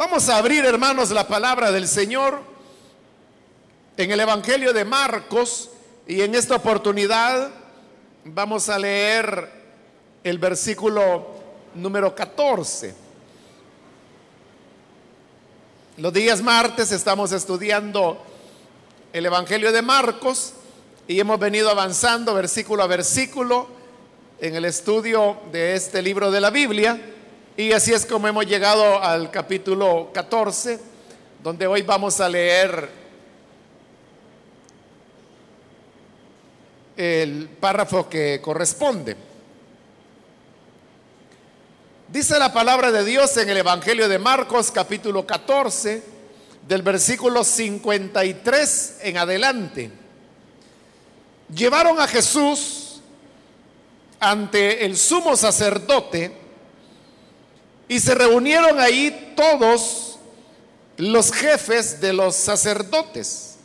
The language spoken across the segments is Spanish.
Vamos a abrir, hermanos, la palabra del Señor en el Evangelio de Marcos y en esta oportunidad vamos a leer el versículo número 14. Los días martes estamos estudiando el Evangelio de Marcos y hemos venido avanzando versículo a versículo en el estudio de este libro de la Biblia. Y así es como hemos llegado al capítulo 14, donde hoy vamos a leer el párrafo que corresponde. Dice la palabra de Dios en el Evangelio de Marcos capítulo 14, del versículo 53 en adelante. Llevaron a Jesús ante el sumo sacerdote y se reunieron ahí todos los jefes de los sacerdotes,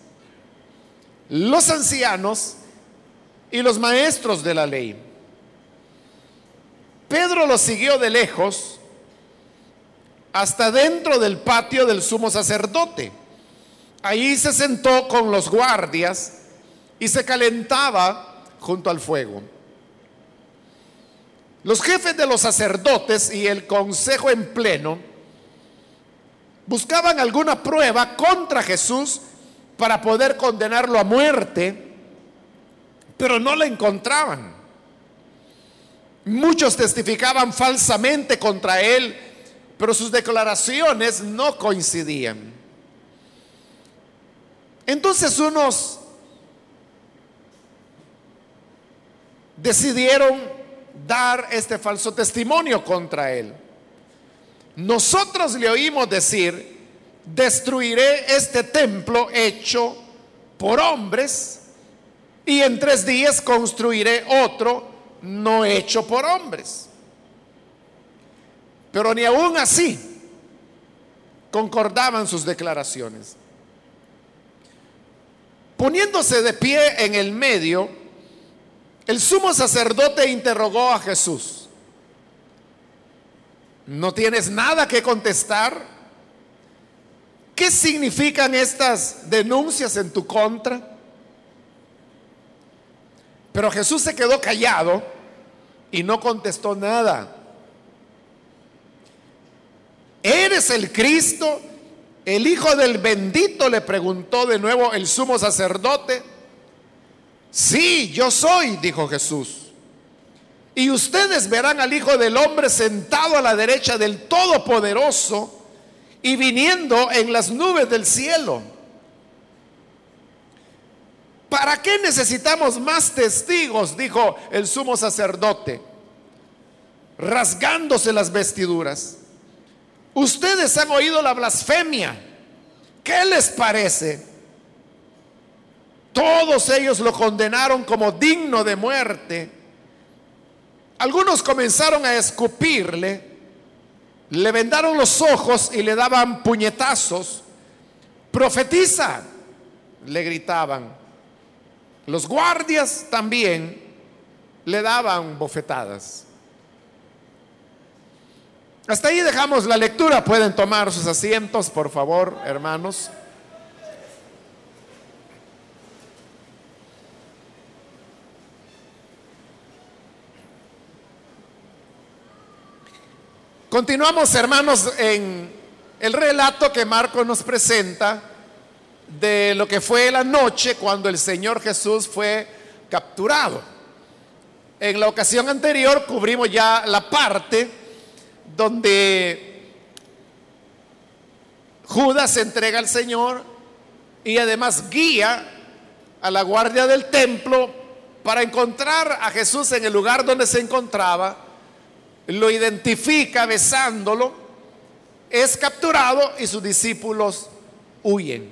los ancianos y los maestros de la ley. Pedro lo siguió de lejos hasta dentro del patio del sumo sacerdote. Ahí se sentó con los guardias y se calentaba junto al fuego. Los jefes de los sacerdotes y el consejo en pleno buscaban alguna prueba contra Jesús para poder condenarlo a muerte, pero no la encontraban. Muchos testificaban falsamente contra él, pero sus declaraciones no coincidían. Entonces unos decidieron dar este falso testimonio contra él. Nosotros le oímos decir, destruiré este templo hecho por hombres y en tres días construiré otro no hecho por hombres. Pero ni aún así concordaban sus declaraciones. Poniéndose de pie en el medio, el sumo sacerdote interrogó a Jesús. ¿No tienes nada que contestar? ¿Qué significan estas denuncias en tu contra? Pero Jesús se quedó callado y no contestó nada. ¿Eres el Cristo? El Hijo del bendito le preguntó de nuevo el sumo sacerdote. Sí, yo soy, dijo Jesús. Y ustedes verán al Hijo del Hombre sentado a la derecha del Todopoderoso y viniendo en las nubes del cielo. ¿Para qué necesitamos más testigos? Dijo el sumo sacerdote, rasgándose las vestiduras. Ustedes han oído la blasfemia. ¿Qué les parece? Todos ellos lo condenaron como digno de muerte. Algunos comenzaron a escupirle, le vendaron los ojos y le daban puñetazos. Profetiza, le gritaban. Los guardias también le daban bofetadas. Hasta ahí dejamos la lectura. Pueden tomar sus asientos, por favor, hermanos. Continuamos, hermanos, en el relato que Marco nos presenta de lo que fue la noche cuando el Señor Jesús fue capturado. En la ocasión anterior cubrimos ya la parte donde Judas entrega al Señor y además guía a la guardia del templo para encontrar a Jesús en el lugar donde se encontraba, lo identifica besándolo, es capturado y sus discípulos huyen.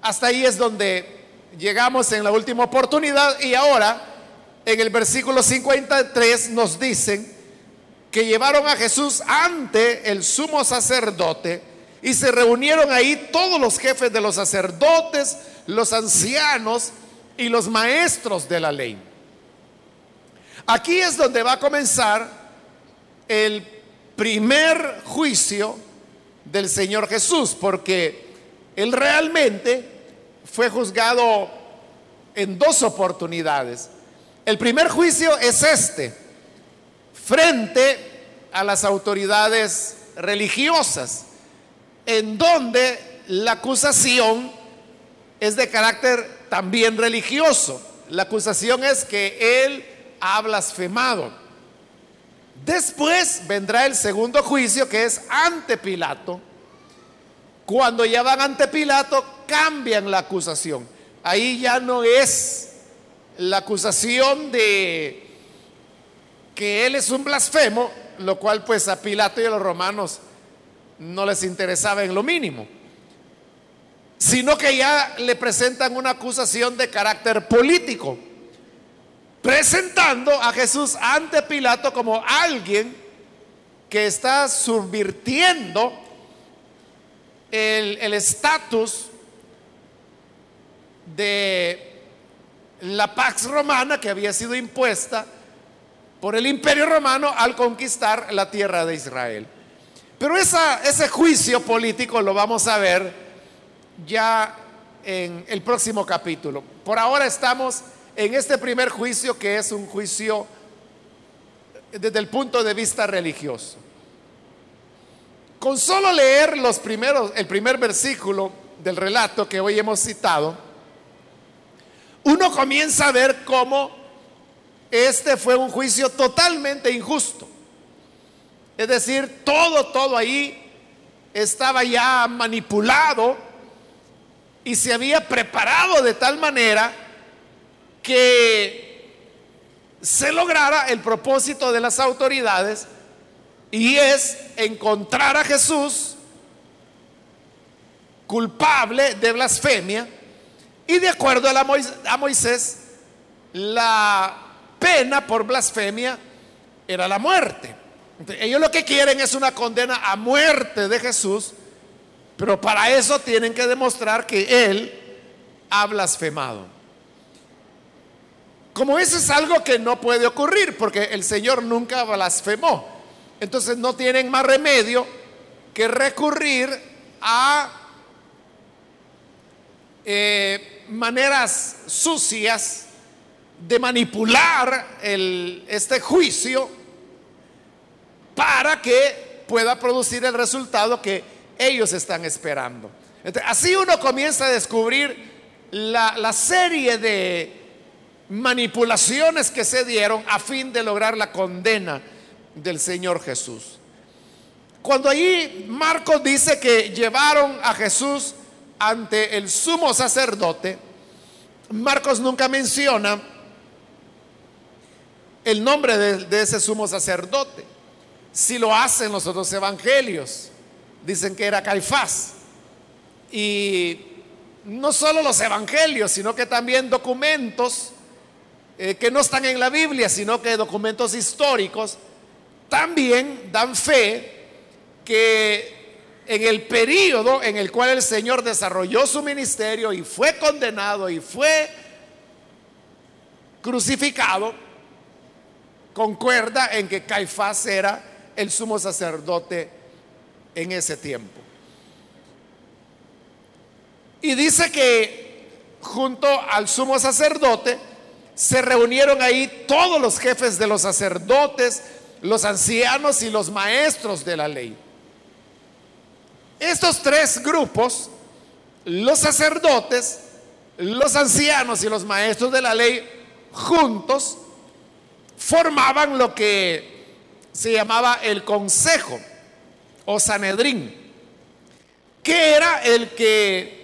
Hasta ahí es donde llegamos en la última oportunidad y ahora en el versículo 53 nos dicen que llevaron a Jesús ante el sumo sacerdote y se reunieron ahí todos los jefes de los sacerdotes, los ancianos y los maestros de la ley. Aquí es donde va a comenzar el primer juicio del Señor Jesús, porque él realmente fue juzgado en dos oportunidades. El primer juicio es este, frente a las autoridades religiosas, en donde la acusación es de carácter también religioso. La acusación es que él ha blasfemado. Después vendrá el segundo juicio que es ante Pilato. Cuando ya van ante Pilato, cambian la acusación. Ahí ya no es la acusación de que él es un blasfemo, lo cual pues a Pilato y a los romanos no les interesaba en lo mínimo, sino que ya le presentan una acusación de carácter político, presentando a Jesús ante Pilato como alguien que está subvirtiendo el estatus de la Pax Romana que había sido impuesta por el imperio romano al conquistar la tierra de Israel. Pero ese juicio político lo vamos a ver ya en el próximo capítulo. Por ahora estamos en este primer juicio que es un juicio desde el punto de vista religioso. Con solo leer los primeros, el primer versículo del relato que hoy hemos citado, uno comienza a ver cómo este fue un juicio totalmente injusto. Es decir, todo, todo ahí estaba ya manipulado y se había preparado de tal manera que se lograra el propósito de las autoridades y es encontrar a Jesús culpable de blasfemia y de acuerdo a, Moisés, la pena por blasfemia era la muerte. ellos lo que quieren es una condena a muerte de Jesús, pero para eso tienen que demostrar que Él ha blasfemado. Como eso es algo que no puede ocurrir, porque el Señor nunca blasfemó, entonces no tienen más remedio que recurrir a eh, maneras sucias de manipular este juicio para que pueda producir el resultado que ellos están esperando. así uno comienza a descubrir la, la serie de manipulaciones que se dieron a fin de lograr la condena del Señor Jesús. Cuando ahí Marcos dice que llevaron a Jesús ante el sumo sacerdote, Marcos nunca menciona el nombre de, ese sumo sacerdote. Si lo hacen los otros evangelios, dicen que era Caifás. Y no solo los evangelios, sino que también documentos eh, que no están en la Biblia, sino que documentos históricos, también dan fe que en el periodo en el cual el Señor desarrolló su ministerio y fue condenado y fue crucificado, concuerda en que Caifás era el sumo sacerdote en ese tiempo. Y dice que junto al sumo sacerdote se reunieron ahí todos los jefes de los sacerdotes, los ancianos y los maestros de la ley. Estos tres grupos, los sacerdotes, los ancianos y los maestros de la ley, juntos, formaban lo que se llamaba el consejo o Sanedrín, que era el que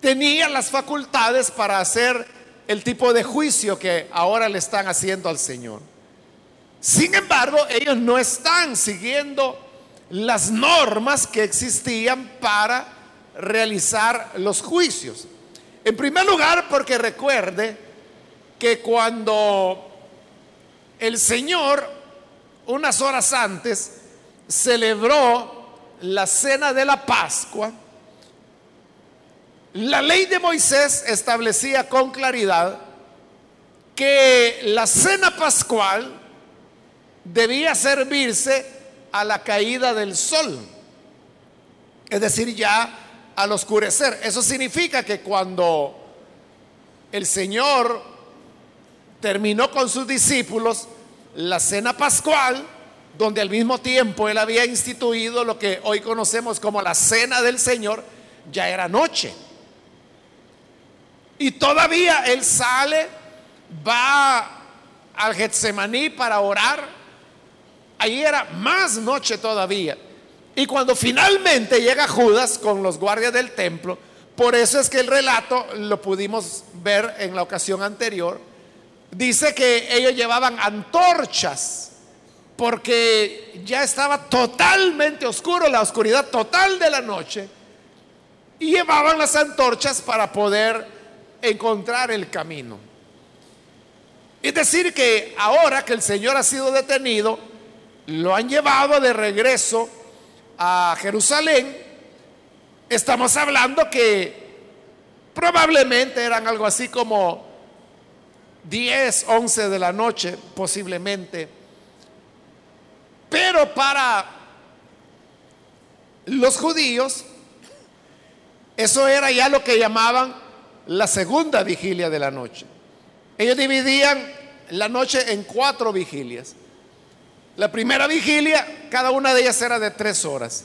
tenía las facultades para hacer el tipo de juicio que ahora le están haciendo al Señor. Sin embargo, ellos no están siguiendo las normas que existían para realizar los juicios. En primer lugar, porque recuerde que cuando el Señor, unas horas antes, celebró la cena de la Pascua. La ley de Moisés establecía con claridad que la cena pascual debía servirse a la caída del sol. es decir, ya al oscurecer. Eso significa que cuando el Señor terminó con sus discípulos la cena pascual, donde al mismo tiempo él había instituido lo que hoy conocemos como la cena del Señor, ya era noche. Y todavía él sale, va al Getsemaní para orar. Ahí era más noche todavía. Y cuando finalmente llega Judas con los guardias del templo, por eso es que el relato lo pudimos ver en la ocasión anterior, dice que ellos llevaban antorchas porque ya estaba totalmente oscuro, la oscuridad total de la noche, y llevaban las antorchas para poder encontrar el camino. Es decir, que ahora que el Señor ha sido detenido, lo han llevado de regreso a Jerusalén, estamos hablando que probablemente eran algo así como 10, 11 de la noche, posiblemente. Pero para los judíos, eso era ya lo que llamaban la segunda vigilia de la noche. Ellos dividían la noche en cuatro vigilias. La primera vigilia, cada una de ellas era de tres horas.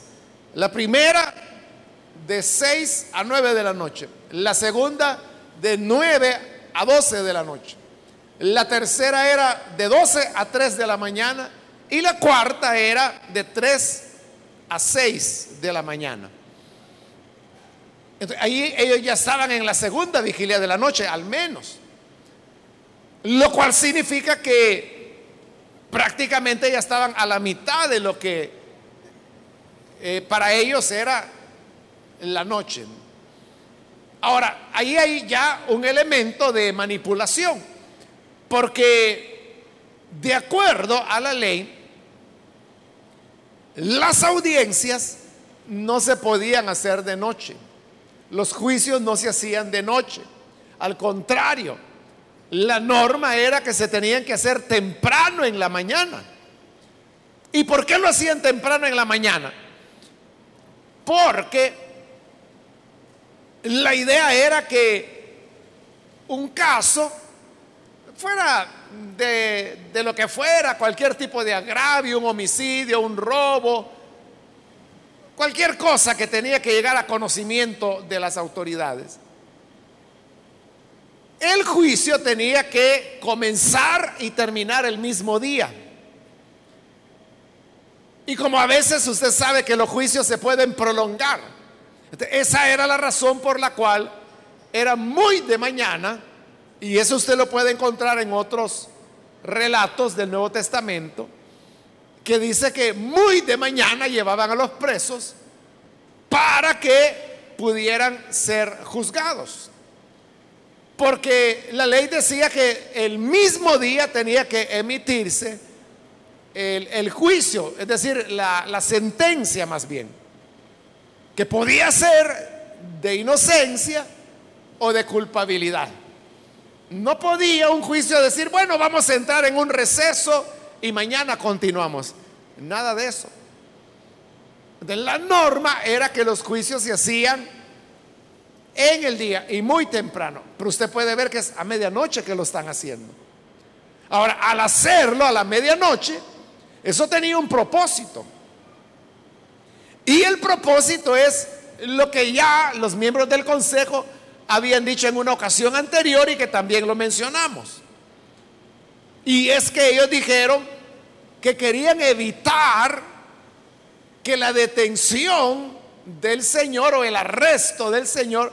La primera de seis a nueve de la noche. La segunda de nueve a doce de la noche. La tercera era de doce a tres de la mañana. Y la cuarta era de tres a seis de la mañana. Ahí ellos ya estaban en la segunda vigilia de la noche, al menos. Lo cual significa que prácticamente ya estaban a la mitad de lo que eh, para ellos era la noche. Ahora, ahí hay ya un elemento de manipulación, porque de acuerdo a la ley, las audiencias no se podían hacer de noche, los juicios no se hacían de noche, al contrario, la norma era que se tenían que hacer temprano en la mañana. ¿Y por qué lo hacían temprano en la mañana? Porque la idea era que un caso fuera de, de, lo que fuera, cualquier tipo de agravio, un homicidio, un robo, cualquier cosa que tenía que llegar a conocimiento de las autoridades. El juicio tenía que comenzar y terminar el mismo día. Y como a veces usted sabe que los juicios se pueden prolongar, esa era la razón por la cual era muy de mañana, y eso usted lo puede encontrar en otros relatos del Nuevo Testamento, que dice que muy de mañana llevaban a los presos para que pudieran ser juzgados. Porque la ley decía que el mismo día tenía que emitirse el, juicio, es decir, la, la sentencia más bien, que podía ser de inocencia o de culpabilidad. No podía un juicio decir, bueno, vamos a entrar en un receso y mañana continuamos. Nada de eso. De la norma era que los juicios se hacían en el día y muy temprano. Pero usted puede ver que es a medianoche que lo están haciendo. Ahora, al hacerlo a la medianoche, eso tenía un propósito. Y el propósito es lo que ya los miembros del consejo habían dicho en una ocasión anterior y que también lo mencionamos. Y es que ellos dijeron que querían evitar que la detención del Señor o el arresto del Señor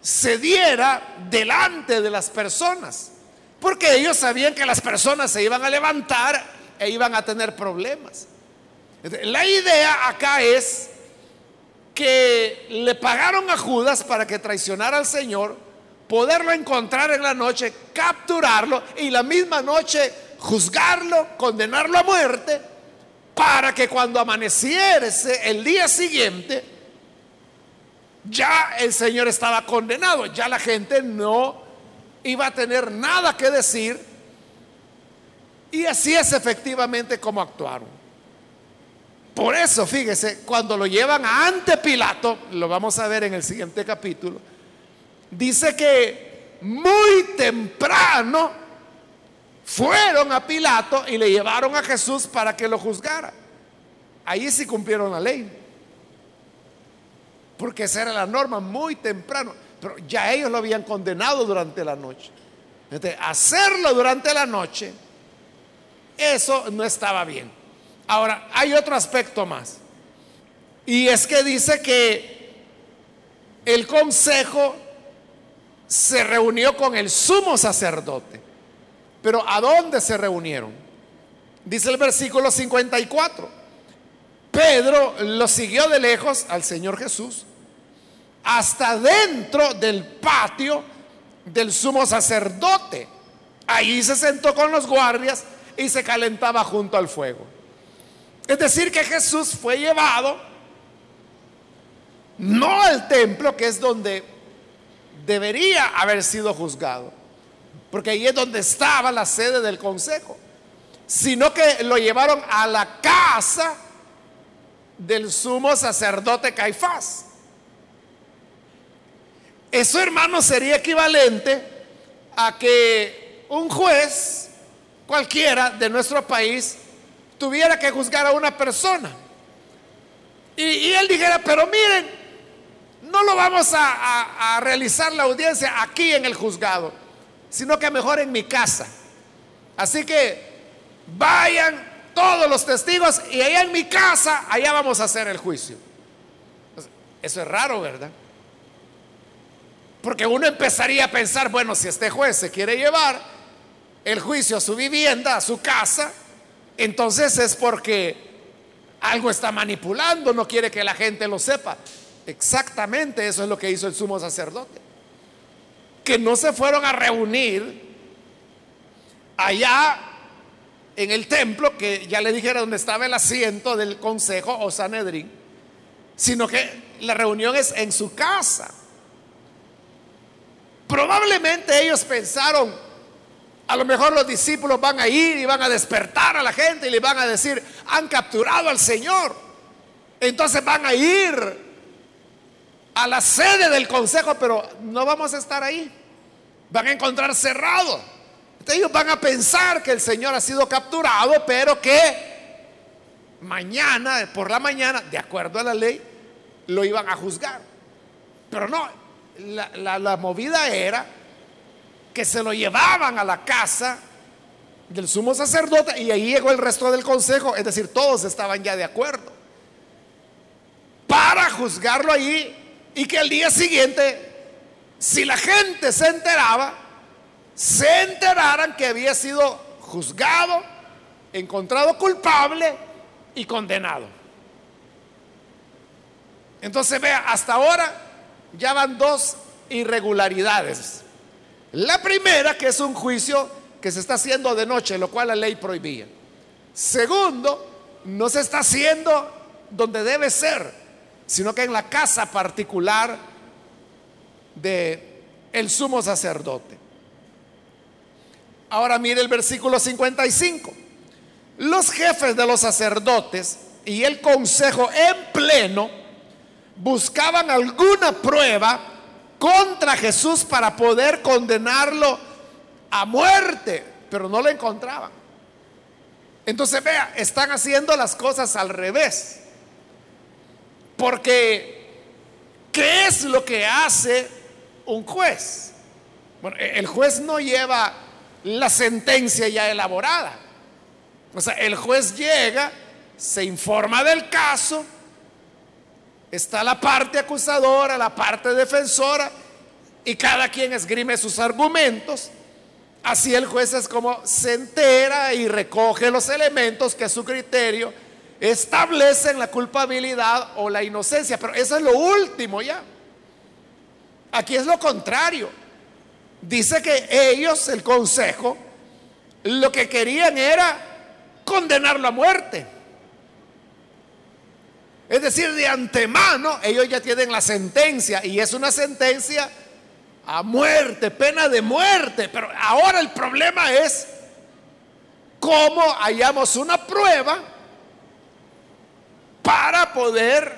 se diera delante de las personas, porque ellos sabían que las personas se iban a levantar e iban a tener problemas. La idea acá es que le pagaron a Judas para que traicionara al Señor, poderlo encontrar en la noche, capturarlo y la misma noche juzgarlo, condenarlo a muerte, para que cuando amaneciese el día siguiente, ya el Señor estaba condenado, ya la gente no iba a tener nada que decir. Y así es efectivamente como actuaron. Por eso, fíjese, cuando lo llevan ante Pilato, lo vamos a ver en el siguiente capítulo, dice que muy temprano fueron a Pilato y le llevaron a Jesús para que lo juzgara. Ahí sí cumplieron la ley. Porque esa era la norma muy temprano. Pero ya ellos lo habían condenado durante la noche. Entonces, hacerlo durante la noche, eso no estaba bien. Ahora, hay otro aspecto más. Y es que dice que el consejo se reunió con el sumo sacerdote. Pero ¿a dónde se reunieron? Dice el versículo 54. Pedro lo siguió de lejos al Señor Jesús hasta dentro del patio del sumo sacerdote. Ahí se sentó con los guardias y se calentaba junto al fuego. Es decir, que Jesús fue llevado no al templo, que es donde debería haber sido juzgado, porque ahí es donde estaba la sede del consejo, sino que lo llevaron a la casa del sumo sacerdote Caifás. Eso, hermano, sería equivalente a que un juez cualquiera de nuestro país tuviera que juzgar a una persona. Y, él dijera, pero miren, no lo vamos a, realizar la audiencia aquí en el juzgado, sino que mejor en mi casa. Así que vayan todos los testigos y allá en mi casa, allá vamos a hacer el juicio. Eso es raro, ¿verdad? Porque uno empezaría a pensar, bueno, si este juez se quiere llevar el juicio a su vivienda, a su casa, entonces es porque algo está manipulando, no quiere que la gente lo sepa. Exactamente eso es lo que hizo el sumo sacerdote. Que no se fueron a reunir allá en el templo, que ya le dijera donde estaba el asiento del consejo o Sanedrín, sino que la reunión es en su casa. Probablemente ellos pensaron, a lo mejor los discípulos van a ir y van a despertar a la gente y le van a decir, han capturado al Señor. Entonces van a ir a la sede del consejo, pero no vamos a estar ahí. Van a encontrar cerrado. ellos van a pensar que el Señor ha sido capturado, pero que mañana, por la mañana, de acuerdo a la ley, lo iban a juzgar. Pero no, la, movida era que se lo llevaban a la casa del sumo sacerdote y ahí llegó el resto del consejo, es decir, todos estaban ya de acuerdo, para juzgarlo ahí y que al día siguiente, si la gente se enteraba, se enteraran que había sido juzgado, encontrado culpable y condenado. Entonces vea, hasta ahora ya van dos irregularidades. La primera, que es un juicio que se está haciendo de noche, lo cual la ley prohibía. Segundo, no se está haciendo donde debe ser, sino que en la casa particular de el sumo sacerdote. Ahora mire el versículo 55. Los jefes de los sacerdotes y el consejo en pleno buscaban alguna prueba contra Jesús para poder condenarlo a muerte, pero no lo encontraban. Entonces, vea, están haciendo las cosas al revés. Porque, ¿qué es lo que hace un juez? Bueno, el juez no lleva la sentencia ya elaborada. O sea, el juez llega, se informa del caso, Está la parte acusadora, la parte defensora, y cada quien esgrime sus argumentos. Así el juez es como se entera y recoge los elementos que a su criterio establecen la culpabilidad o la inocencia. Pero eso es lo último ya. Aquí es lo contrario. Dice que ellos, el consejo, lo que querían era condenarlo a muerte. Es decir, de antemano ellos ya tienen la sentencia y es una sentencia a muerte, pena de muerte. Pero ahora el problema es cómo hallamos una prueba para poder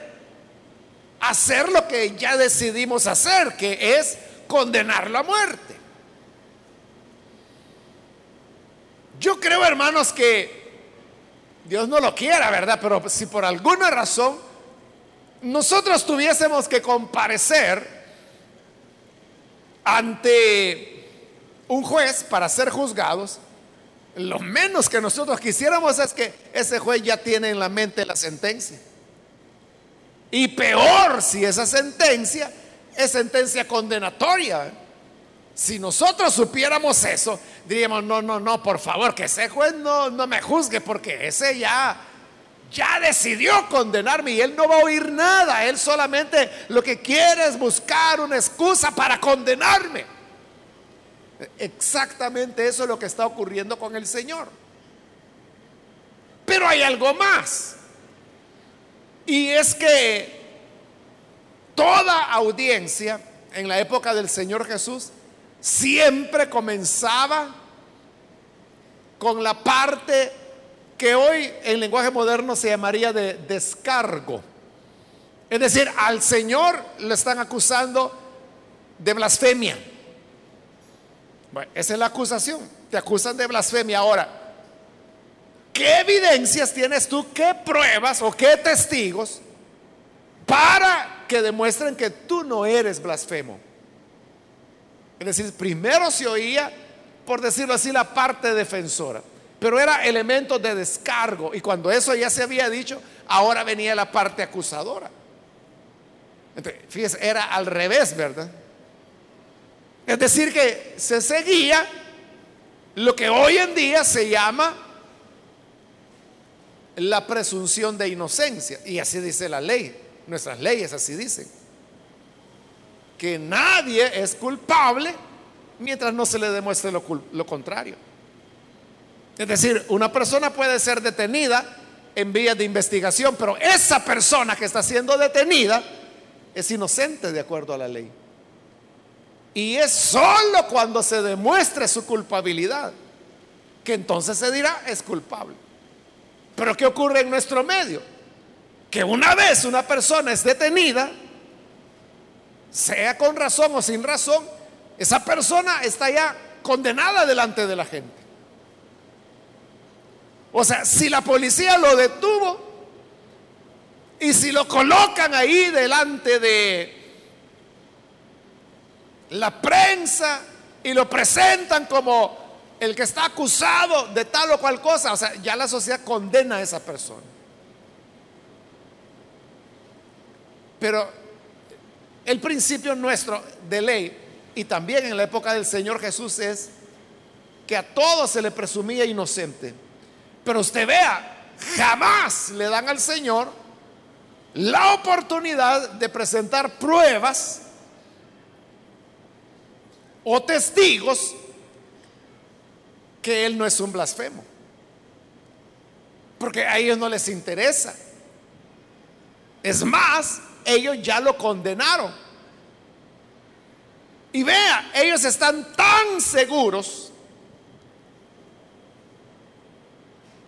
hacer lo que ya decidimos hacer, que es condenarlo a muerte. Yo creo, hermanos, que Dios no lo quiera, ¿verdad? Pero si por alguna razón nosotros tuviésemos que comparecer ante un juez para ser juzgados, lo menos que nosotros quisiéramos es que ese juez ya tiene en la mente la sentencia. Y peor si esa sentencia es sentencia condenatoria. Si nosotros supiéramos eso, diríamos, no, no, no, por favor, que ese juez no, no me juzgue porque ese ya, ya decidió condenarme y él no va a oír nada. Él solamente lo que quiere es buscar una excusa para condenarme. Exactamente eso es lo que está ocurriendo con el Señor. Pero hay algo más. Y es que toda audiencia en la época del Señor Jesús siempre comenzaba con la parte que hoy en lenguaje moderno se llamaría de descargo. Es decir, al Señor le están acusando de blasfemia. Esa es la acusación. Te acusan de blasfemia. Ahora, ¿qué evidencias tienes tú, qué pruebas o qué testigos para que demuestren que tú no eres blasfemo? Es decir, primero se oía, por decirlo así, la parte defensora, pero era elemento de descargo. Y cuando eso ya se había dicho, ahora venía la parte acusadora. Entonces, fíjese, era al revés, ¿verdad? Es decir, que se seguía lo que hoy en día se llama la presunción de inocencia. Y así dice la ley. Nuestras leyes así dicen que nadie es culpable mientras no se le demuestre lo, contrario. Es decir, una persona puede ser detenida en vías de investigación, pero esa persona que está siendo detenida es inocente de acuerdo a la ley. Y es solo cuando se demuestre su culpabilidad que entonces se dirá es culpable. Pero ¿qué ocurre en nuestro medio? Que una vez una persona es detenida, sea con razón o sin razón, esa persona está ya condenada delante de la gente. O sea, si la policía lo detuvo y si lo colocan ahí delante de la prensa y lo presentan como el que está acusado de tal o cual cosa, o sea, ya la sociedad condena a esa persona. Pero el principio nuestro de ley y también en la época del Señor Jesús es que a todos se le presumía inocente. Pero usted vea, jamás le dan al Señor la oportunidad de presentar pruebas o testigos que Él no es un blasfemo. Porque a ellos no les interesa. Es más, ellos ya lo condenaron. Y vea, ellos están tan seguros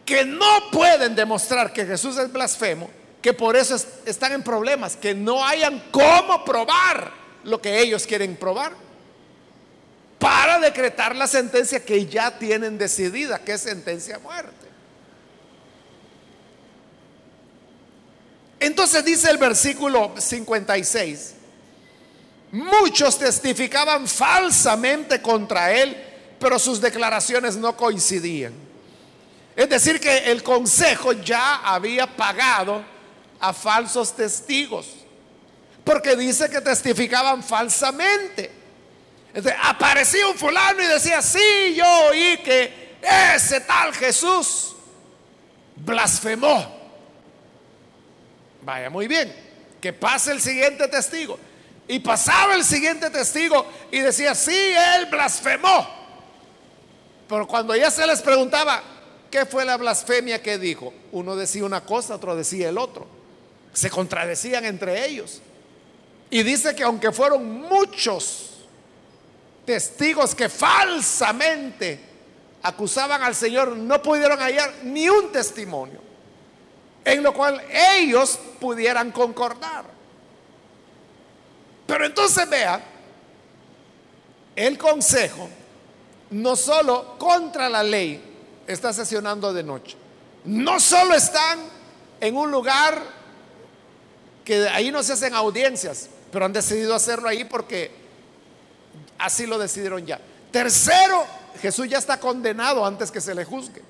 que no pueden demostrar que Jesús es blasfemo, que por eso están en problemas, que no hayan cómo probar lo que ellos quieren probar para decretar la sentencia que ya tienen decidida, que es sentencia a muerte. Entonces dice el versículo 56, muchos testificaban falsamente contra él, pero sus declaraciones no coincidían. Es decir, que el consejo ya había pagado a falsos testigos, porque dice que testificaban falsamente. Aparecía un fulano y decía, sí, yo oí que ese tal Jesús blasfemó. Vaya, muy bien. Que pase el siguiente testigo. Y pasaba el siguiente testigo y decía, sí, él blasfemó. Pero cuando ya se les preguntaba, ¿qué fue la blasfemia que dijo? Uno decía una cosa, otro decía el otro. Se contradecían entre ellos. Y dice que aunque fueron muchos testigos que falsamente acusaban al Señor, no pudieron hallar ni un testimonio en lo cual ellos pudieran concordar. Pero entonces vea, el consejo no solo contra la ley está sesionando de noche, no solo están en un lugar que ahí no se hacen audiencias, pero han decidido hacerlo ahí porque así lo decidieron ya. Tercero, Jesús ya está condenado antes que se le juzgue.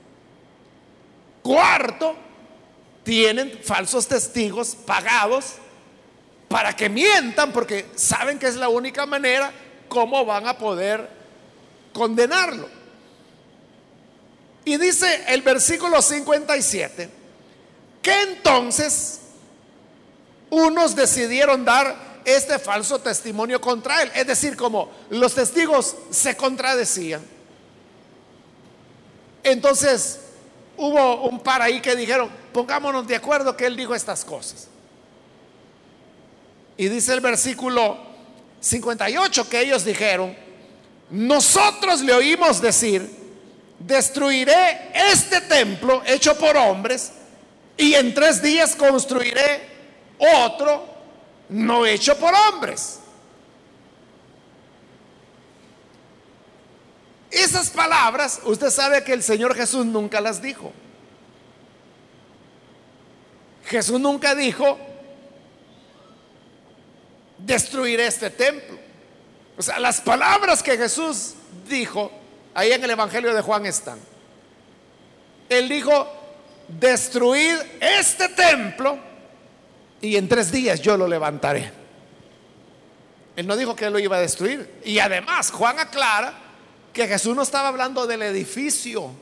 Cuarto, tienen falsos testigos pagados para que mientan porque saben que es la única manera como van a poder condenarlo. Y dice el versículo 57 que entonces unos decidieron dar este falso testimonio contra él. Es decir, como los testigos se contradecían. Entonces hubo un par ahí que dijeron, pongámonos de acuerdo que él dijo estas cosas. Y dice el versículo 58 que ellos dijeron, nosotros le oímos decir, destruiré este templo hecho por hombres y en tres días construiré otro no hecho por hombres. Esas palabras, usted sabe que el Señor Jesús nunca las dijo. Jesús nunca dijo, destruiré este templo. O sea, las palabras que Jesús dijo, ahí en el Evangelio de Juan están. Él dijo, destruir este templo y en tres días yo lo levantaré. Él no dijo que lo iba a destruir. Y además, Juan aclara que Jesús no estaba hablando del edificio,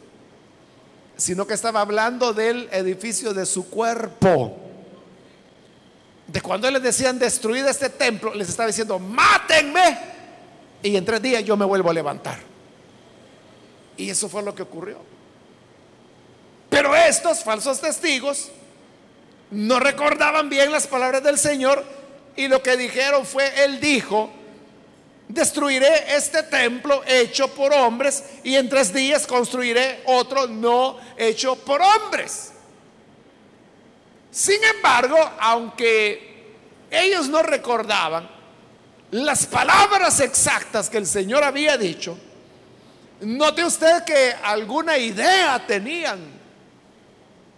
sino que estaba hablando del edificio de su cuerpo. De cuando les decían destruir este templo, les estaba diciendo, mátenme. Y en tres días yo me vuelvo a levantar. Y eso fue lo que ocurrió. Pero estos falsos testigos no recordaban bien las palabras del Señor y lo que dijeron fue, Él dijo, destruiré este templo hecho por hombres y en tres días construiré otro no hecho por hombres. Sin embargo, aunque ellos no recordaban las palabras exactas que el Señor había dicho, note usted que alguna idea tenían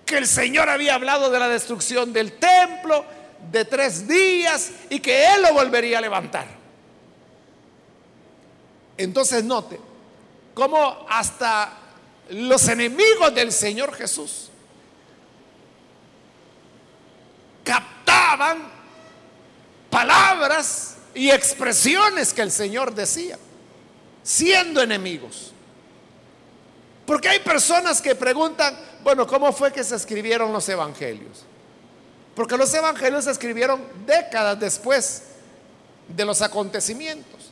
que el Señor había hablado de la destrucción del templo, de tres días y que Él lo volvería a levantar. Entonces note cómo hasta los enemigos del Señor Jesús captaban palabras y expresiones que el Señor decía, siendo enemigos. Porque hay personas que preguntan, bueno, ¿cómo fue que se escribieron los evangelios? Porque los evangelios se escribieron décadas después de los acontecimientos.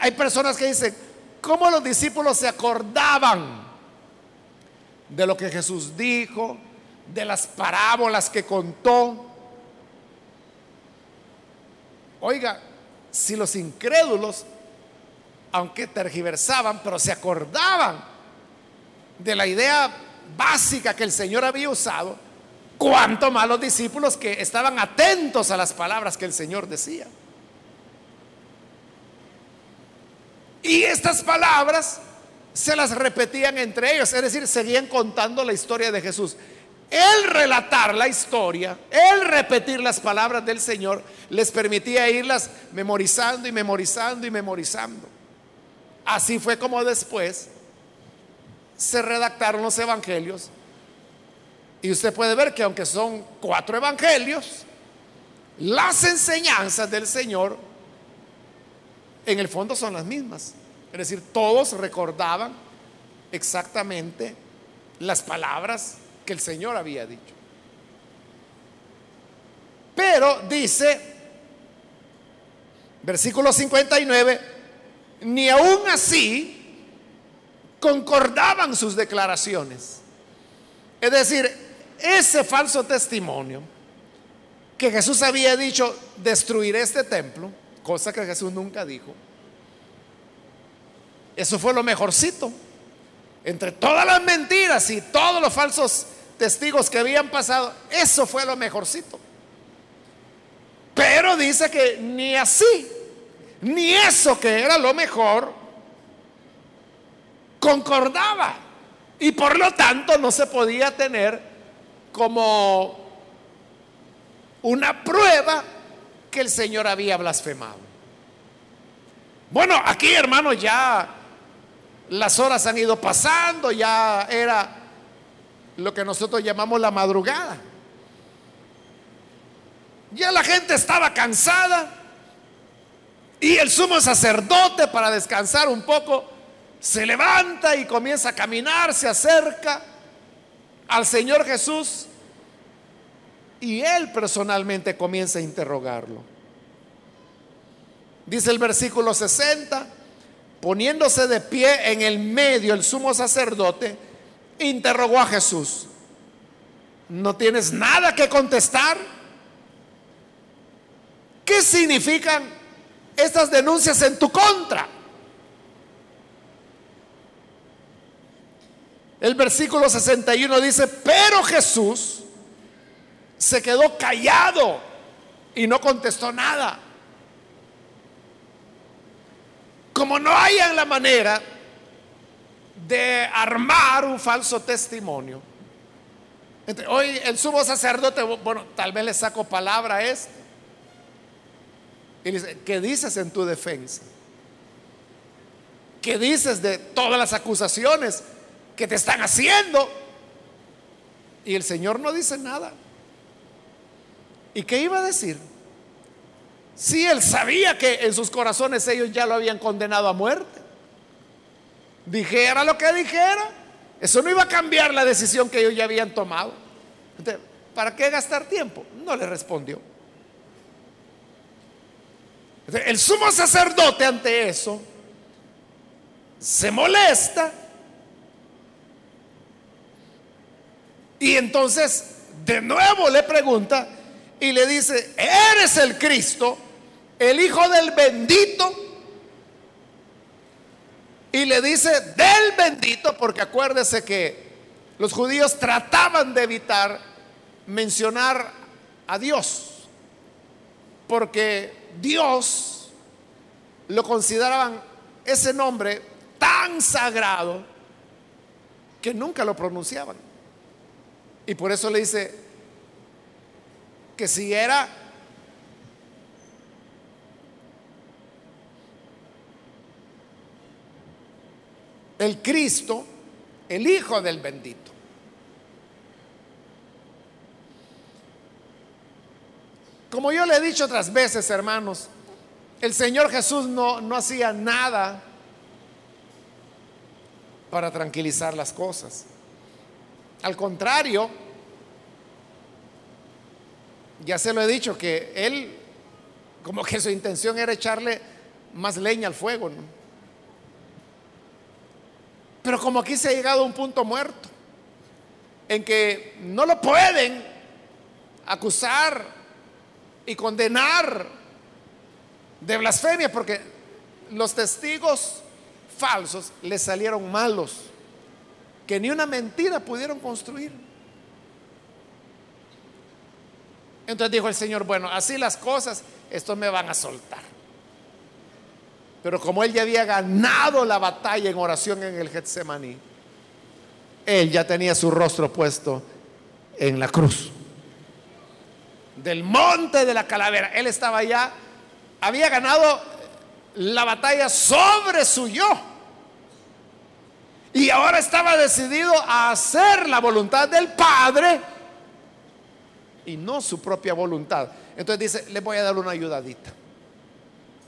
Hay personas que dicen, ¿cómo los discípulos se acordaban de lo que Jesús dijo, de las parábolas que contó? Oiga, si los incrédulos, aunque tergiversaban, pero se acordaban de la idea básica que el Señor había usado, cuánto más los discípulos que estaban atentos a las palabras que el Señor decía. Y estas palabras se las repetían entre ellos, es decir, seguían contando la historia de Jesús. El relatar la historia, el repetir las palabras del Señor, les permitía irlas memorizando y memorizando y memorizando. Así fue como después se redactaron los evangelios. Y usted puede ver que aunque son cuatro evangelios, las enseñanzas del Señor en el fondo son las mismas. Es decir, todos recordaban exactamente las palabras que el Señor había dicho. Pero dice, versículo 59, ni aún así concordaban sus declaraciones. Es decir, ese falso testimonio que Jesús había dicho, destruiré este templo, cosa que Jesús nunca dijo. Eso fue lo mejorcito. Entre todas las mentiras y todos los falsos testigos que habían pasado, eso fue lo mejorcito. Pero dice que ni así, ni eso que era lo mejor, concordaba. Y por lo tanto no se podía tener como una prueba que el Señor había blasfemado. Bueno, aquí hermanos ya las horas han ido pasando, ya era lo que nosotros llamamos la madrugada. Ya la gente estaba cansada y el sumo sacerdote para descansar un poco se levanta y comienza a caminar, se acerca al Señor Jesús y él personalmente comienza a interrogarlo. Dice el versículo 60, poniéndose de pie en el medio el sumo sacerdote, interrogó a Jesús. ¿No tienes nada que contestar? ¿Qué significan estas denuncias en tu contra? El versículo 61 dice, pero Jesús se quedó callado y no contestó nada. Como no hayan la manera de armar un falso testimonio. hoy el sumo sacerdote, bueno, tal vez le saco palabra a este. Y dice, ¿qué dices en tu defensa? ¿Qué dices de todas las acusaciones que te están haciendo? Y el Señor no dice nada. ¿Y qué iba a decir? Si él sabía que en sus corazones ellos ya lo habían condenado a muerte. Dijera lo que dijera, eso no iba a cambiar la decisión que ellos ya habían tomado. ¿Para qué gastar tiempo? No le respondió. el sumo sacerdote ante eso se molesta y entonces de nuevo le pregunta, y le dice, eres el Cristo, el Hijo del bendito. Y le dice del bendito, porque acuérdese que los judíos trataban de evitar mencionar a Dios, porque Dios lo consideraban ese nombre tan sagrado que nunca lo pronunciaban. Y por eso le dice, que si era el Cristo, el Hijo del bendito. Como yo le he dicho otras veces, hermanos, el Señor Jesús no, no hacía nada para tranquilizar las cosas. Al contrario, ya se lo he dicho que él, como que su intención era echarle más leña al fuego, Pero como aquí se ha llegado a un punto muerto, en que no lo pueden acusar y condenar de blasfemia, porque los testigos falsos le salieron malos, que ni una mentira pudieron construir. Entonces dijo el Señor, bueno, así las cosas, estos me van a soltar. Pero como él ya había ganado la batalla en oración en el Getsemaní, él ya tenía su rostro puesto en la cruz. Del monte de la calavera. Él estaba ya, había ganado la batalla sobre su yo. Y ahora estaba decidido a hacer la voluntad del Padre y no su propia voluntad. Entonces dice, le voy a dar una ayudadita.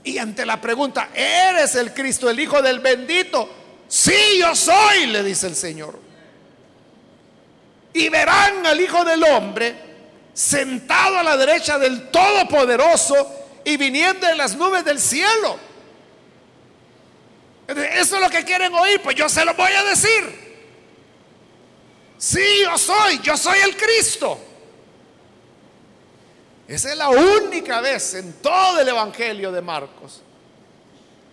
Y ante la pregunta, ¿eres el Cristo, el Hijo del bendito? Sí, yo soy, le dice el Señor. Y verán al Hijo del Hombre sentado a la derecha del Todopoderoso y viniendo en las nubes del cielo. Eso es lo que quieren oír, pues yo se lo voy a decir. Sí, yo soy, yo soy el Cristo. Esa es la única vez en todo el Evangelio de Marcos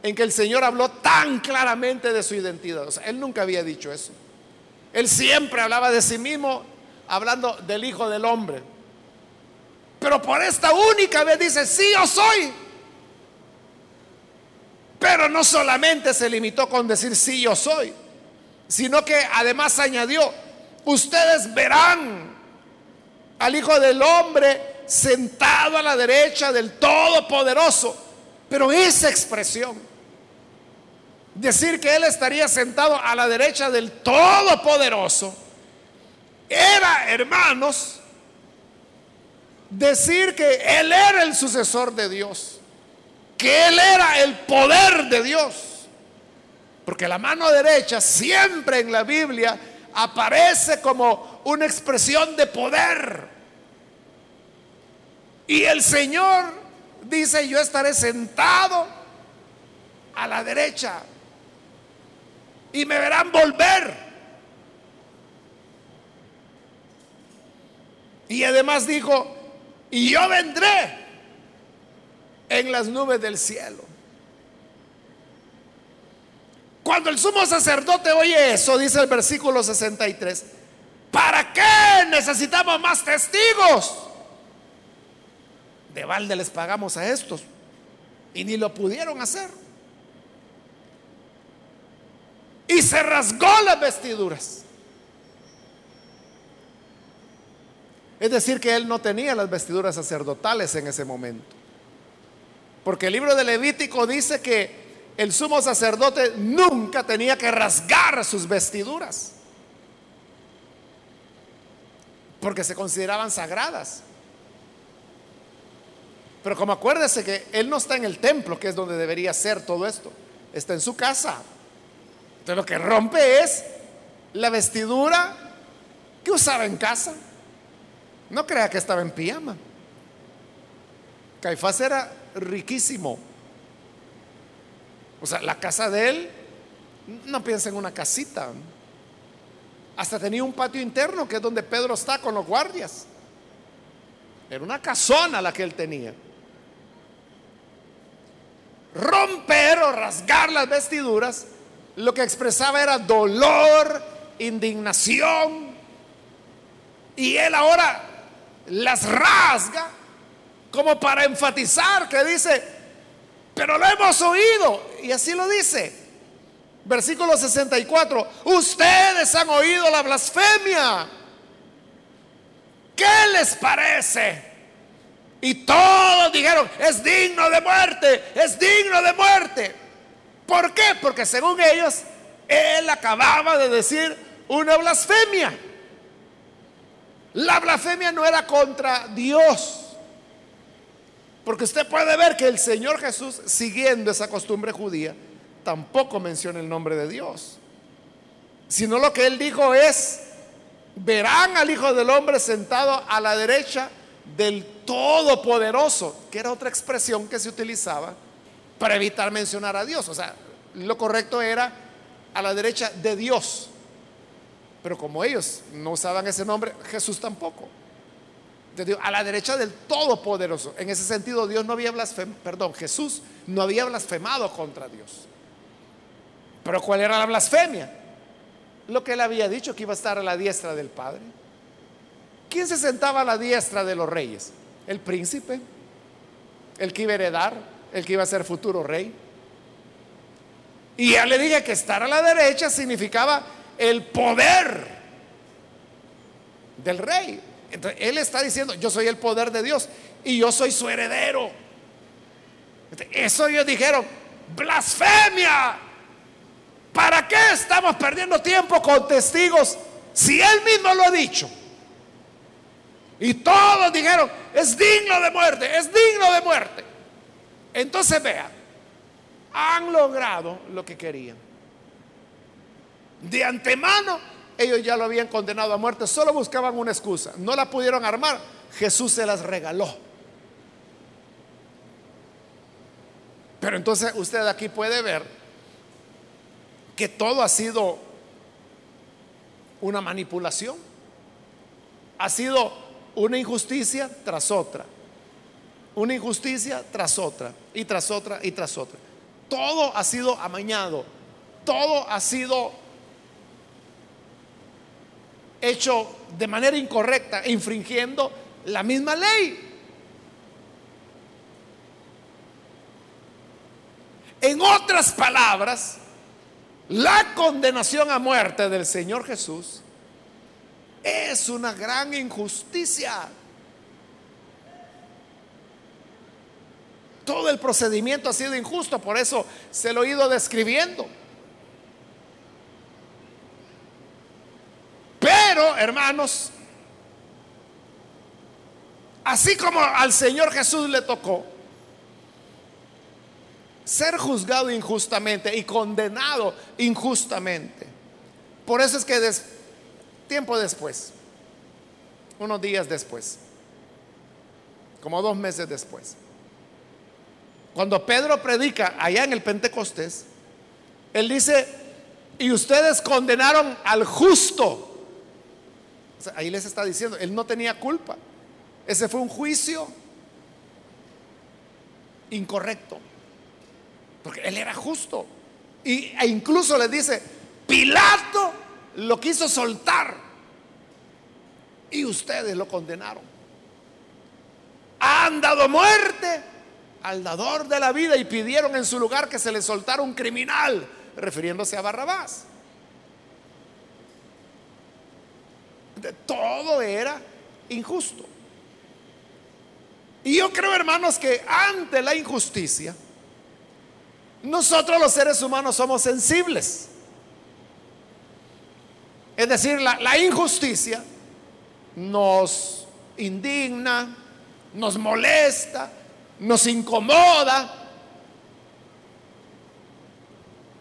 en que el Señor habló tan claramente de su identidad. O sea, él nunca había dicho eso. Él siempre hablaba de sí mismo hablando del Hijo del Hombre. Pero por esta única vez dice, sí, yo soy. Pero no solamente se limitó con decir sí, yo soy, sino que además añadió, ustedes verán al Hijo del Hombre sentado a la derecha del Todopoderoso. Pero esa expresión, decir que Él estaría sentado a la derecha del Todopoderoso, era, hermanos, decir que Él era el sucesor de Dios, que Él era el poder de Dios. Porque la mano derecha siempre en la Biblia aparece como una expresión de poder. Y el Señor dice, yo estaré sentado a la derecha y me verán volver. Y además dijo, y yo vendré en las nubes del cielo. Cuando el sumo sacerdote oye eso, dice el versículo 63, ¿para qué necesitamos más testigos? De balde les pagamos a estos y ni lo pudieron hacer. Y se rasgó las vestiduras. Es decir, que él no tenía las vestiduras sacerdotales en ese momento. Porque el libro de Levítico dice que el sumo sacerdote nunca tenía que rasgar sus vestiduras. Porque se consideraban sagradas. Pero como acuérdese que él no está en el templo, que es donde debería ser todo esto. Está en su casa. Entonces lo que rompe es la vestidura que usaba en casa. No crea que estaba en pijama. Caifás era riquísimo. O sea, la casa de él, no piensa en una casita. Hasta tenía un patio interno que es donde Pedro está con los guardias. Era una casona la que él tenía. Romper o rasgar las vestiduras, lo que expresaba era dolor, indignación. Y él ahora las rasga como para enfatizar que dice, pero lo hemos oído. Y así lo dice. Versículo 64, ustedes han oído la blasfemia. ¿Qué les parece? Y todos dijeron, es digno de muerte, es digno de muerte. ¿Por qué? Porque según ellos, él acababa de decir una blasfemia. La blasfemia no era contra Dios. Porque usted puede ver que el Señor Jesús, siguiendo esa costumbre judía, tampoco menciona el nombre de Dios. Sino lo que él dijo es, verán al Hijo del Hombre sentado a la derecha del Todopoderoso, que era otra expresión que se utilizaba para evitar mencionar a Dios. O sea, lo correcto era a la derecha de Dios. Pero como ellos no usaban ese nombre, Jesús tampoco. A la derecha del Todopoderoso. En ese sentido, Dios no había blasfemado, perdón, Jesús no había blasfemado contra Dios. Pero ¿cuál era la blasfemia? Lo que él había dicho, que iba a estar a la diestra del Padre. ¿Quién se sentaba a la diestra de los reyes? El príncipe, el que iba a heredar, el que iba a ser futuro rey. Y ya le dije que estar a la derecha significaba el poder del rey. Él está diciendo, yo soy el poder de Dios y yo soy su heredero. eso ellos dijeron, blasfemia. ¿Para qué estamos perdiendo tiempo con testigos si él mismo lo ha dicho? Y todos dijeron, es digno de muerte, es digno de muerte. Entonces vean, han logrado lo que querían. De antemano, ellos ya lo habían condenado a muerte, solo buscaban una excusa. No la pudieron armar, Jesús se las regaló. Pero entonces usted aquí puede ver que todo ha sido una manipulación, ha sido una injusticia tras otra, una injusticia tras otra, y tras otra, y tras otra. Todo ha sido amañado, todo ha sido hecho de manera incorrecta, infringiendo la misma ley. En otras palabras, la condenación a muerte del Señor Jesús es una gran injusticia. Todo el procedimiento ha sido injusto, por eso se lo he ido describiendo. Pero, hermanos, así como al Señor Jesús le tocó ser juzgado injustamente y condenado injustamente, por eso es que tiempo después, unos días después, como dos meses después, cuando Pedro predica allá en el Pentecostés, él dice, y ustedes condenaron al justo. Ahí les está diciendo, él no tenía culpa. Ese fue un juicio incorrecto. Porque él era justo. Y, e incluso le dice, Pilato lo quiso soltar. Y ustedes lo condenaron. Han dado muerte al dador de la vida y pidieron en su lugar que se le soltara un criminal, refiriéndose a Barrabás. De todo era injusto. Y yo creo, hermanos, que ante la injusticia, nosotros los seres humanos somos sensibles. Es decir, la, la injusticia nos indigna, nos molesta, nos incomoda.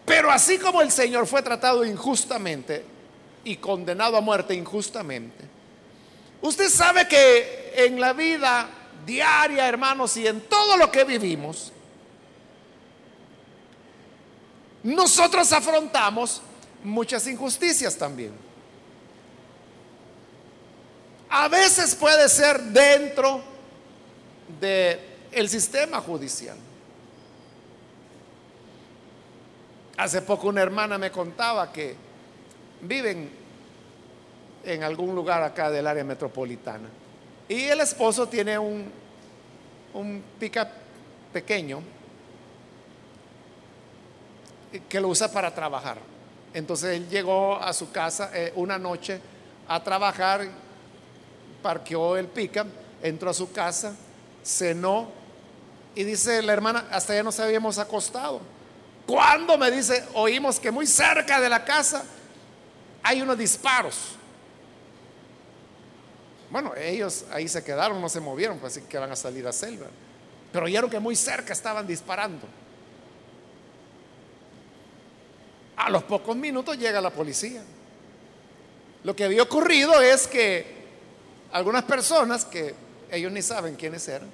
Pero así como el Señor fue tratado injustamente y condenado a muerte injustamente, usted sabe que en la vida diaria, hermanos, y en todo lo que vivimos, nosotros afrontamos muchas injusticias también. A veces puede ser dentro de el sistema judicial. Hace poco una hermana me contaba que viven en algún lugar acá del área metropolitana y el esposo tiene un, un pica pequeño que lo usa para trabajar. Entonces él llegó a su casa eh, una noche a trabajar, parqueó el pica, entró a su casa, cenó y dice la hermana, hasta ya nos habíamos acostado. Cuando me dice, oímos que muy cerca de la casa hay unos disparos. Bueno, ellos ahí se quedaron, no se movieron, pues así que van a salir a selva. Pero oyeron que muy cerca estaban disparando. A los pocos minutos llega la policía. Lo que había ocurrido es que algunas personas que ellos ni saben quiénes eran,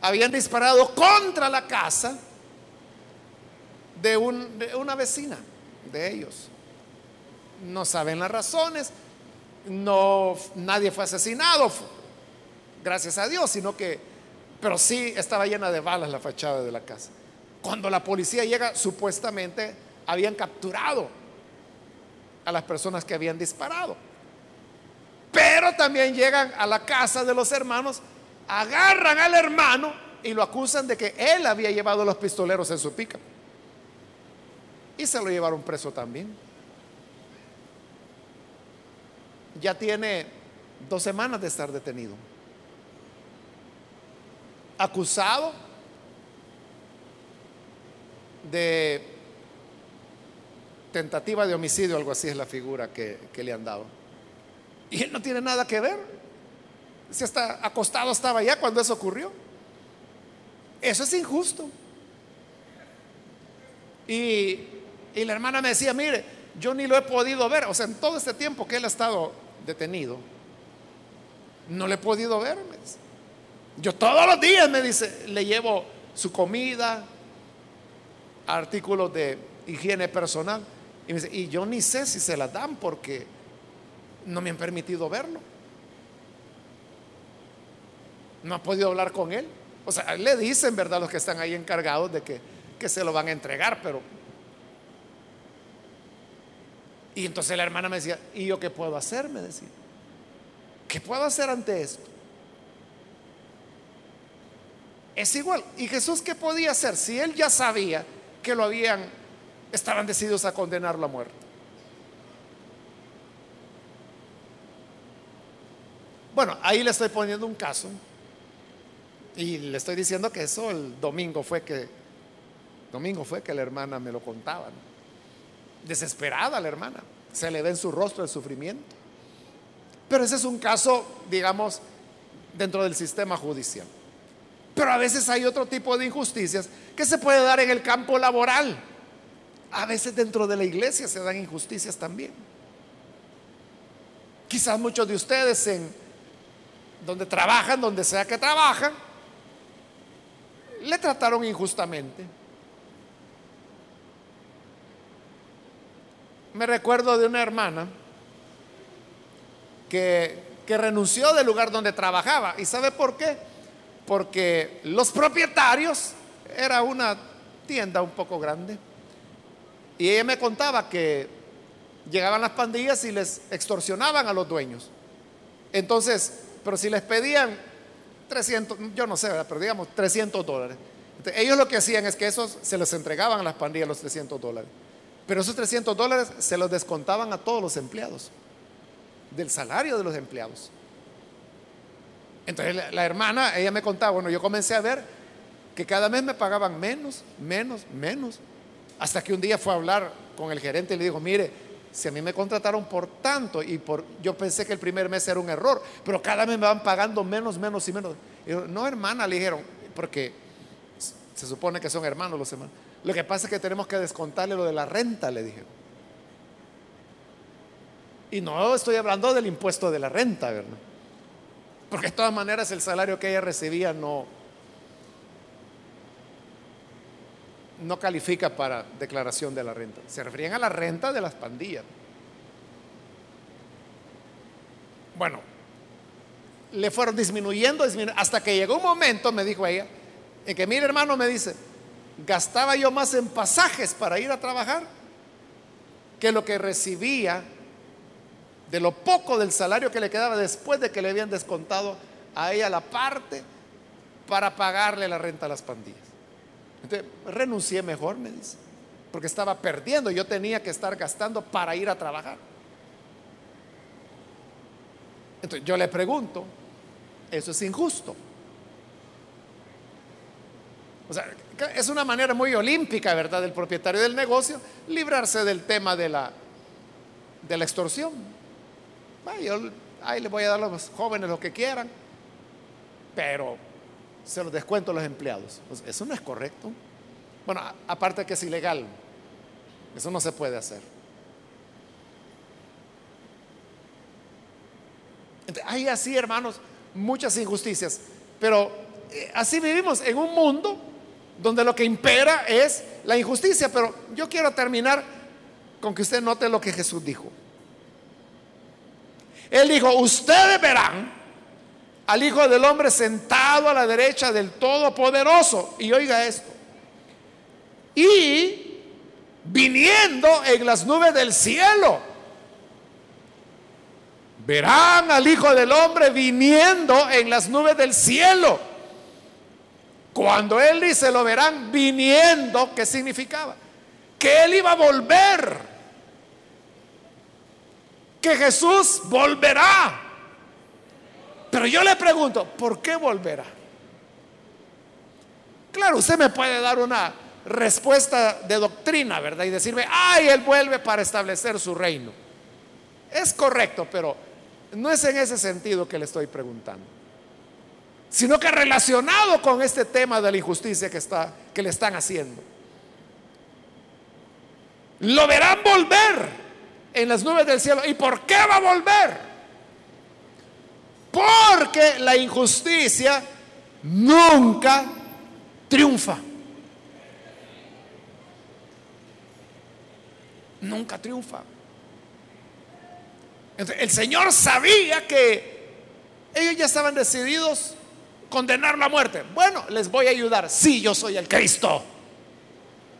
habían disparado contra la casa de, una vecina de ellos. No saben las razones, no, nadie fue asesinado, gracias a Dios, sino que, pero sí estaba llena de balas la fachada de la casa. Cuando la policía llega, supuestamente habían capturado a las personas que habían disparado. Pero también llegan a la casa de los hermanos agarran al hermano y lo acusan de que él había llevado los pistoleros en su pica. Y se lo llevaron preso también. Ya tiene dos semanas de estar detenido. Acusado de tentativa de homicidio, algo así es la figura que, que le han dado. Y él no tiene nada que ver. Si hasta acostado estaba ya cuando eso ocurrió. Eso es injusto. Y, y, la hermana me decía, mire, yo ni lo he podido ver. O sea, en todo este tiempo que él ha estado detenido, no le he podido ver. Yo todos los días, me dice, le llevo su comida, artículos de higiene personal. Y yo ni sé si se las dan porque no me han permitido verlo no ha podido hablar con él. O sea, le dicen, ¿verdad?, los que están ahí encargados de que, que se lo van a entregar, pero... Y entonces la hermana me decía, ¿y yo qué puedo hacer? Me decía. ¿Qué puedo hacer ante esto? Es igual. ¿Y Jesús qué podía hacer si él ya sabía que lo habían, estaban decididos a condenarlo a muerte? Bueno, ahí le estoy poniendo un caso y le estoy diciendo que eso el domingo fue que, domingo fue que la hermana me lo contaba. Desesperada la hermana, se le ve en su rostro el sufrimiento. Pero ese es un caso, digamos, dentro del sistema judicial. Pero a veces hay otro tipo de injusticias que se puede dar en el campo laboral. A veces dentro de la iglesia se dan injusticias también. Quizás muchos de ustedes en donde trabajan, donde sea que trabajan, le trataron injustamente. Me recuerdo de una hermana que, que renunció del lugar donde trabajaba. ¿Y sabe por qué? Porque los propietarios, era una tienda un poco grande, y ella me contaba que llegaban las pandillas y les extorsionaban a los dueños. Entonces, pero si les pedían 300, yo no sé, pero digamos 300 dólares. ellos lo que hacían es que esos se los entregaban a las pandillas los 300 dólares. Pero esos 300 dólares se los descontaban a todos los empleados, del salario de los empleados. Entonces la, hermana, ella me contaba, bueno, yo comencé a ver que cada mes me pagaban menos, menos, menos. Hasta que un día fue a hablar con el gerente y le dijo, mire, si a mí me contrataron por tanto y por yo pensé que el primer mes era un error, pero cada mes me van pagando menos, menos y menos. no, hermana, le dijeron, porque se supone que son hermanos los hermanos. Lo que pasa es que tenemos que descontarle lo de la renta, le dijeron. Y no estoy hablando del impuesto de la renta, ¿verdad? Porque de todas maneras el salario que ella recibía no, no califica para declaración de la renta. Se referían a la renta de las pandillas. Bueno, le fueron disminuyendo, hasta que llegó un momento, me dijo ella, en que mi hermano me dice, gastaba yo más en pasajes para ir a trabajar que lo que recibía de lo poco del salario que le quedaba después de que le habían descontado a ella la parte para pagarle la renta a las pandillas. Entonces, renuncié mejor, me dice, porque estaba perdiendo, yo tenía que estar gastando para ir a trabajar. Entonces, yo le pregunto, eso es injusto. O sea, es una manera muy olímpica, ¿verdad?, del propietario del negocio librarse del tema de la, de la extorsión. yo ahí le voy a dar a los jóvenes lo que quieran, pero se los descuento a los empleados. Pues, eso no es correcto. Bueno, aparte que es ilegal. Eso no se puede hacer. hay así, hermanos, muchas injusticias. Pero eh, así vivimos en un mundo donde lo que impera es la injusticia. Pero yo quiero terminar con que usted note lo que Jesús dijo. Él dijo, ustedes verán al Hijo del Hombre sentado a la derecha del Todopoderoso. Y oiga esto. Y viniendo en las nubes del cielo. Verán al Hijo del Hombre viniendo en las nubes del cielo. Cuando Él dice lo verán viniendo, ¿qué significaba? Que Él iba a volver. Que Jesús volverá. Pero yo le pregunto, ¿por qué volverá? Claro, usted me puede dar una respuesta de doctrina, ¿verdad? Y decirme, ay, Él vuelve para establecer su reino. Es correcto, pero no es en ese sentido que le estoy preguntando. Sino que relacionado con este tema de la injusticia que, está, que le están haciendo. Lo verán volver en las nubes del cielo. ¿Y por qué va a volver? Porque la injusticia nunca triunfa. Nunca triunfa. el Señor sabía que ellos ya estaban decididos condenar la muerte. Bueno, les voy a ayudar. Sí, yo soy el Cristo.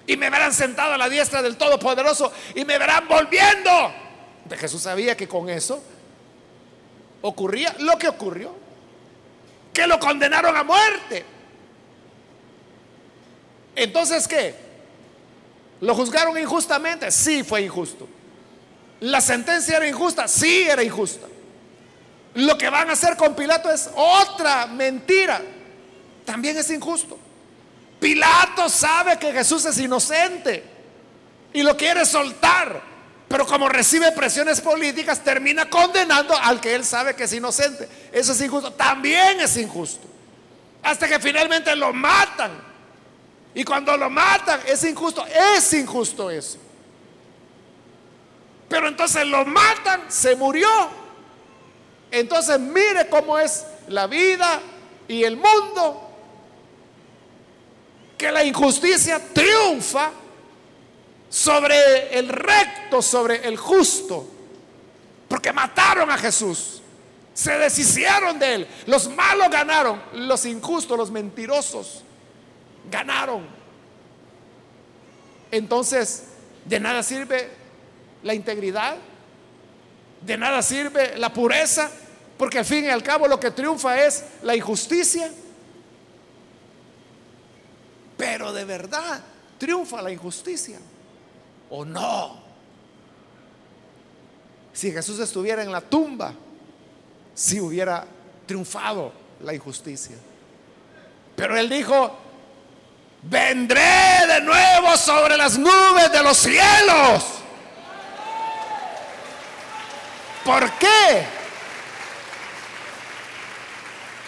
Y me verán sentado a la diestra del Todopoderoso y me verán volviendo Jesús sabía que con eso ocurría lo que ocurrió, que lo condenaron a muerte. Entonces, ¿qué? ¿Lo juzgaron injustamente? Sí, fue injusto. ¿La sentencia era injusta? Sí, era injusta. Lo que van a hacer con Pilato es otra mentira. También es injusto. Pilato sabe que Jesús es inocente y lo quiere soltar, pero como recibe presiones políticas, termina condenando al que él sabe que es inocente. Eso es injusto. También es injusto. Hasta que finalmente lo matan. Y cuando lo matan es injusto. Es injusto eso. Pero entonces lo matan, se murió. Entonces mire cómo es la vida y el mundo. Que la injusticia triunfa sobre el recto, sobre el justo. Porque mataron a Jesús. Se deshicieron de él. Los malos ganaron. Los injustos, los mentirosos, ganaron. Entonces, de nada sirve la integridad. De nada sirve la pureza. Porque al fin y al cabo lo que triunfa es la injusticia. Pero de verdad triunfa la injusticia o no. Si Jesús estuviera en la tumba, si hubiera triunfado la injusticia. Pero él dijo, vendré de nuevo sobre las nubes de los cielos. ¿Por qué?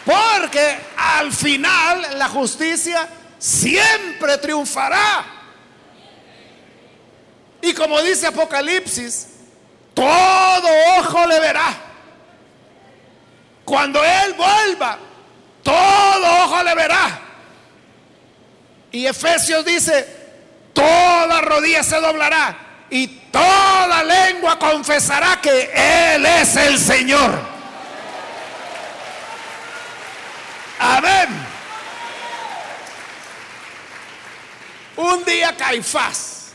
Porque al final la justicia siempre triunfará. Y como dice Apocalipsis, todo ojo le verá. Cuando Él vuelva, todo ojo le verá. Y Efesios dice, toda rodilla se doblará y toda lengua confesará que Él es el Señor. Amén. Un día Caifás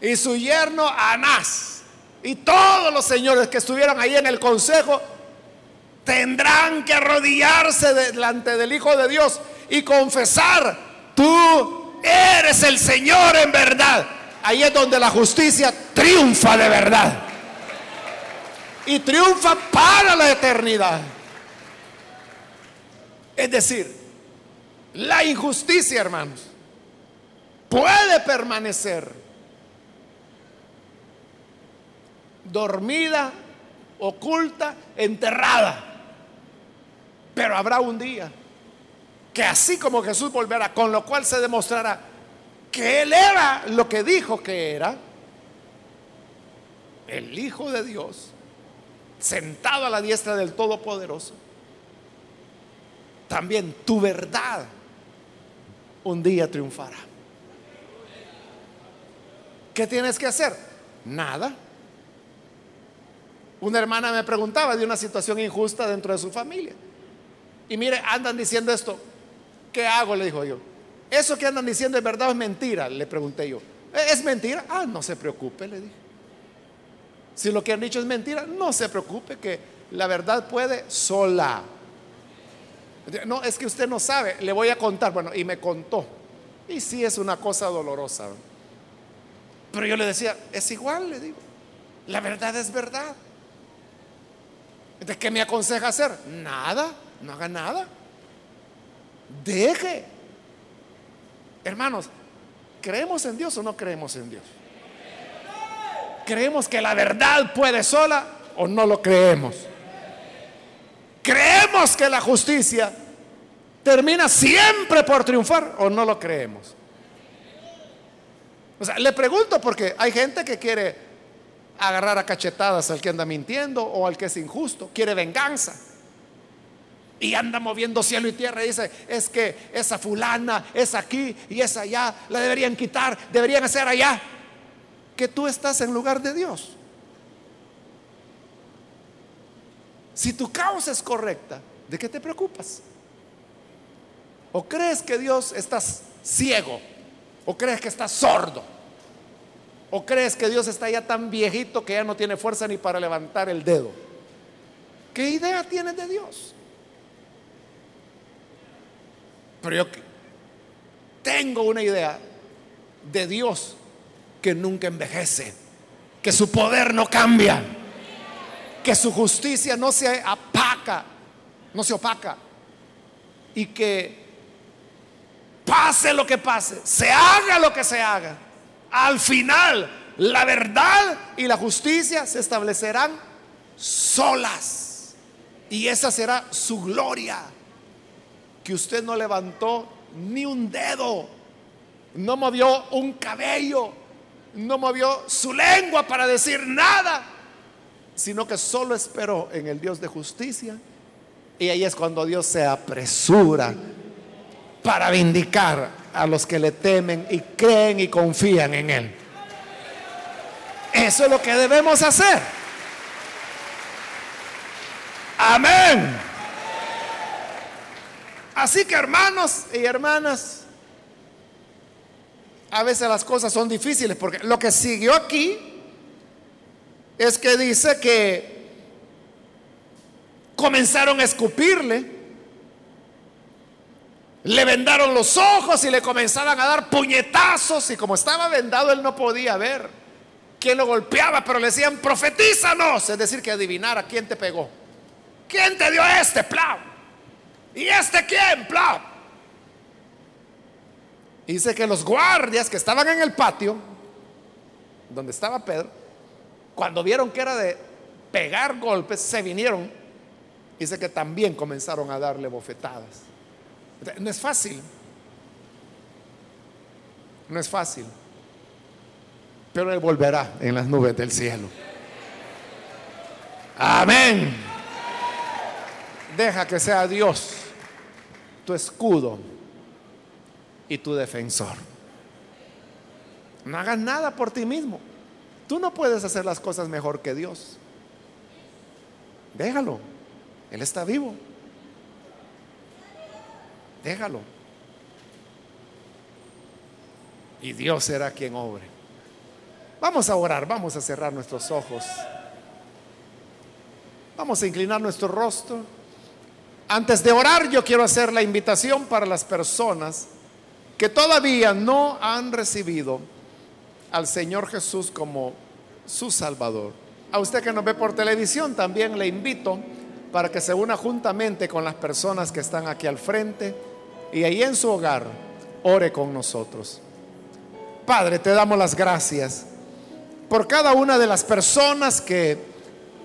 y su yerno Anás y todos los señores que estuvieron ahí en el consejo tendrán que arrodillarse delante del Hijo de Dios y confesar, tú eres el Señor en verdad. Ahí es donde la justicia triunfa de verdad. Y triunfa para la eternidad. Es decir, la injusticia, hermanos, puede permanecer dormida, oculta, enterrada. Pero habrá un día que así como Jesús volverá, con lo cual se demostrará que Él era lo que dijo que era, el Hijo de Dios, sentado a la diestra del Todopoderoso, también tu verdad un día triunfará. ¿Qué tienes que hacer? Nada. Una hermana me preguntaba de una situación injusta dentro de su familia. Y mire, andan diciendo esto. ¿Qué hago? Le dijo yo. Eso que andan diciendo es verdad o es mentira, le pregunté yo. ¿E-, ¿Es mentira? Ah, no se preocupe, le dije. Si lo que han dicho es mentira, no se preocupe que la verdad puede sola. No, es que usted no sabe, le voy a contar. Bueno, y me contó. Y sí es una cosa dolorosa. Pero yo le decía, es igual, le digo. La verdad es verdad. ¿De qué me aconseja hacer? Nada, no haga nada. Deje. Hermanos, ¿creemos en Dios o no creemos en Dios? ¿Creemos que la verdad puede sola o no lo creemos? ¿Creemos que la justicia termina siempre por triunfar o no lo creemos? O sea, le pregunto porque hay gente que quiere agarrar a cachetadas al que anda mintiendo o al que es injusto, quiere venganza. Y anda moviendo cielo y tierra y dice, es que esa fulana es aquí y es allá, la deberían quitar, deberían hacer allá. Que tú estás en lugar de Dios. Si tu causa es correcta, ¿de qué te preocupas? ¿O crees que Dios está ciego? ¿O crees que está sordo? ¿O crees que Dios está ya tan viejito que ya no tiene fuerza ni para levantar el dedo? ¿Qué idea tienes de Dios? Pero yo tengo una idea de Dios que nunca envejece, que su poder no cambia, que su justicia no se apaca, no se opaca, y que pase lo que pase, se haga lo que se haga, al final la verdad y la justicia se establecerán solas. Y esa será su gloria. Que usted no levantó ni un dedo, no movió un cabello, no movió su lengua para decir nada, sino que solo esperó en el Dios de justicia. Y ahí es cuando Dios se apresura para vindicar a los que le temen y creen y confían en Él. Eso es lo que debemos hacer. Amén. Así que hermanos y hermanas, a veces las cosas son difíciles porque lo que siguió aquí es que dice que comenzaron a escupirle le vendaron los ojos y le comenzaban a dar puñetazos y como estaba vendado él no podía ver quién lo golpeaba, pero le decían, profetízanos, es decir, que adivinara quién te pegó. ¿Quién te dio este? Plau. ¿Y este quién? Plau. Dice que los guardias que estaban en el patio, donde estaba Pedro, cuando vieron que era de pegar golpes, se vinieron. Dice que también comenzaron a darle bofetadas. No es fácil. No es fácil. Pero Él volverá en las nubes del cielo. Amén. Deja que sea Dios tu escudo y tu defensor. No hagas nada por ti mismo. Tú no puedes hacer las cosas mejor que Dios. Déjalo. Él está vivo. Déjalo. Y Dios será quien obre. Vamos a orar, vamos a cerrar nuestros ojos. Vamos a inclinar nuestro rostro. Antes de orar, yo quiero hacer la invitación para las personas que todavía no han recibido al Señor Jesús como su Salvador. A usted que nos ve por televisión, también le invito para que se una juntamente con las personas que están aquí al frente y ahí en su hogar ore con nosotros. Padre, te damos las gracias por cada una de las personas que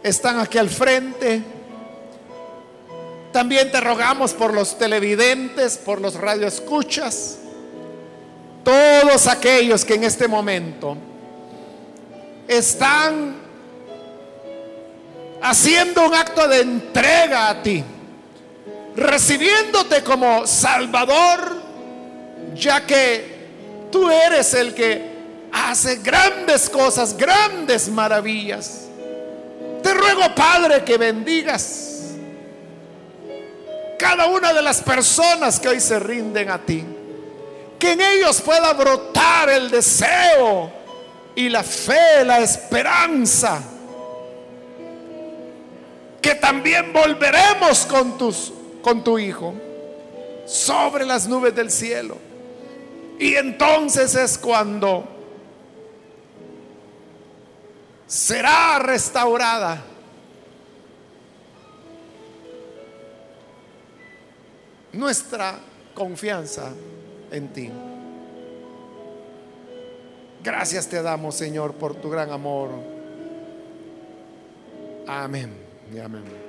están aquí al frente. También te rogamos por los televidentes, por los radioescuchas, todos aquellos que en este momento están haciendo un acto de entrega a ti recibiéndote como Salvador, ya que tú eres el que hace grandes cosas, grandes maravillas. Te ruego, Padre, que bendigas cada una de las personas que hoy se rinden a ti. Que en ellos pueda brotar el deseo y la fe, la esperanza. Que también volveremos con con tu Hijo sobre las nubes del cielo. Y entonces es cuando será restaurada nuestra confianza en ti. Gracias te damos, Señor, por tu gran amor. Amén y amén.